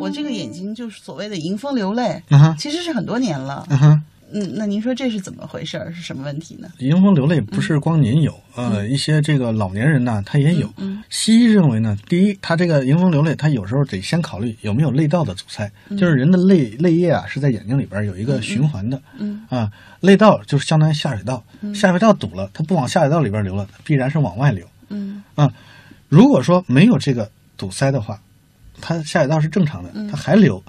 我这个眼睛就是所谓的迎风流泪，其实是很多年了。嗯哼。嗯，那您说这是怎么回事儿？是什么问题呢？迎风流泪不是光您有，呃，一些这个老年人呢，他也有。嗯西医认为呢，第一，他这个迎风流泪，他有时候得先考虑有没有泪道的阻塞，就是人的泪泪液啊是在眼睛里边有一个循环的。嗯啊，泪道就是相当于下水道，下水道堵了，它不往下水道里边流了，必然是往外流。嗯啊，如果说没有这个堵塞的话，它下水道是正常的，它还流，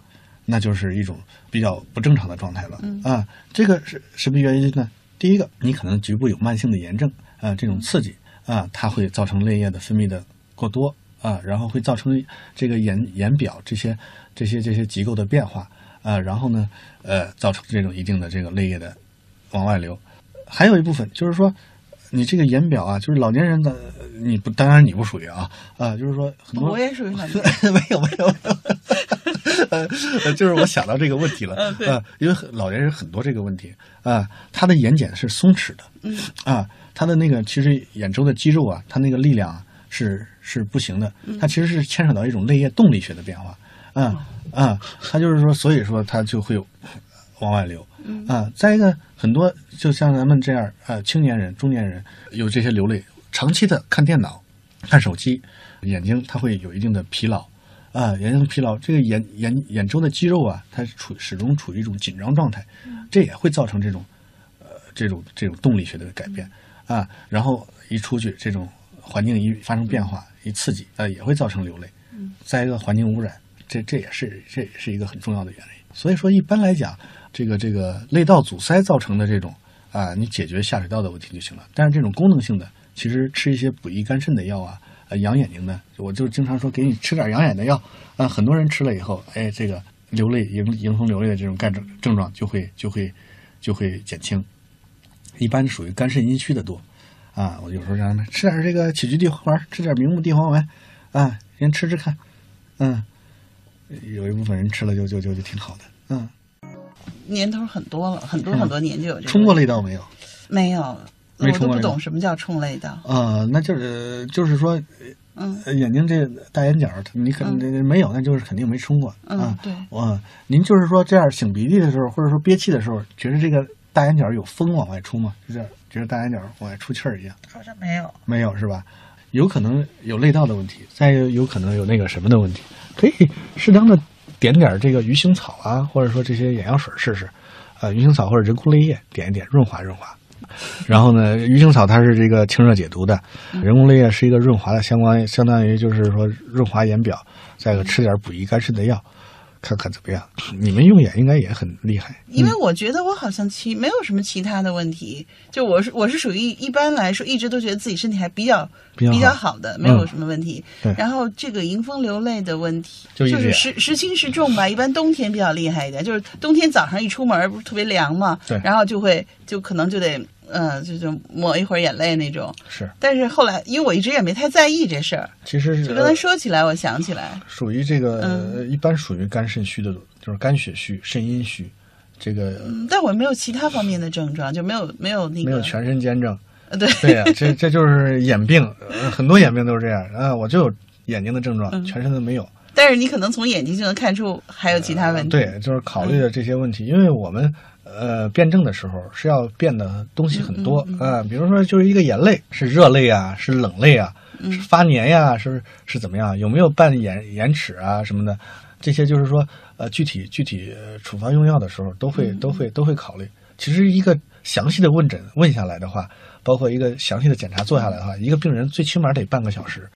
那就是一种比较不正常的状态了。啊，这个是什么原因呢？第一个，你可能局部有慢性的炎症啊，这种刺激啊，它会造成泪液的分泌的过多啊，然后会造成这个眼眼表这些这些这些结构的变化啊，然后呢，呃，造成这种一定的这个泪液的往外流。还有一部分就是说，你这个眼表啊，就是老年人的，你不当然你不属于啊啊，就是说很多我也属于老年 没有没有没有，呃，呃就是我想到这个问题了，啊，因为很老年人很多这个问题啊，他的眼睑是松弛的，嗯。啊，他的那个其实眼周的肌肉啊，他那个力量啊是是不行的，嗯。它其实是牵扯到一种泪液动力学的变化，啊啊，他就是说，所以说他就会有往外流，嗯啊，再一个很多就像咱们这样啊，青年人、中年人有这些流泪，长期的看电脑、看手机，眼睛它会有一定的疲劳。啊，眼睛疲劳，这个眼眼眼周的肌肉啊，它处始终处于一种紧张状态，这也会造成这种，呃，这种这种动力学的改变啊。然后一出去，这种环境一发生变化，一刺激，呃，也会造成流泪。再一个环境污染，这这也是这也是一个很重要的原因。所以说，一般来讲，这个这个泪道阻塞造成的这种啊，你解决下水道的问题就行了。但是这种功能性的，其实吃一些补益肝肾的药啊。呃，养眼睛的，我就经常说给你吃点养眼的药，啊，很多人吃了以后，哎，这个流泪迎迎风流泪的这种肝症症状就会就会就会减轻，一般属于肝肾阴虚的多，啊，我有时候让他们吃点这个杞菊地黄丸，吃点明目地黄丸，啊，先吃吃看，嗯，有一部分人吃了就就就就挺好的，嗯，年头很多了，很多很多年就有这个。冲过泪道没有？没有？我都不没冲过泪道懂什么叫冲泪道。啊，那就是就是说，嗯呃眼睛这大眼角，你肯定没有，那就是肯定没冲过嗯啊。对啊，您就是说这样擤鼻涕的时候，或者说憋气的时候，觉得这个大眼角有风往外出吗？就这样，觉得大眼角往外出气儿一样？好像没有。没有是吧？有可能有泪道的问题，再有有可能有那个什么的问题，可以适当的点点这个鱼腥草啊，或者说这些眼药水试试，呃，鱼腥草或者人工泪液点一点，润滑润滑。然后呢，鱼腥草它是这个清热解毒的，人工泪液是一个润滑的，相关相当于就是说润滑眼表，再个吃点补益肝肾的药，看看怎么样。你们用眼应该也很厉害，因为我觉得我好像其没有什么其他的问题，就我是我是属于一般来说一直都觉得自己身体还比较比较好。好的，没有什么问题。对。然后这个迎风流泪的问题，就是时时轻时重吧，一般冬天比较厉害一点，就是冬天早上一出门不是特别凉嘛，对。然后就会就可能就得呃就就抹一会儿眼泪那种。是，但是后来因为我一直也没太在意这事儿，其实是就刚才说起来，我想起来，属于这个、嗯呃一般属于肝肾虚的，就是肝血虚、肾阴虚，这个嗯，但我没有其他方面的症状，就没有没有那个没有全身兼症。呃对对呀、这这就是眼病，呃很多眼病都是这样啊。我就有眼睛的症状，嗯全身的没有。但是你可能从眼睛就能看出还有其他问题。对，就是考虑的这些问题，因为我们呃辩证的时候是要辩的东西很多嗯啊、比如说就是一个眼泪是热泪啊，是冷泪啊，嗯是发黏呀，是是怎么样，有没有伴眼眼齿啊什么的，这些就是说呃具体具体呃处方用药的时候都会、嗯都会都会考虑。其实一个详细的问诊问下来的话，包括一个详细的检查做下来的话，一个病人最起码得半个小时。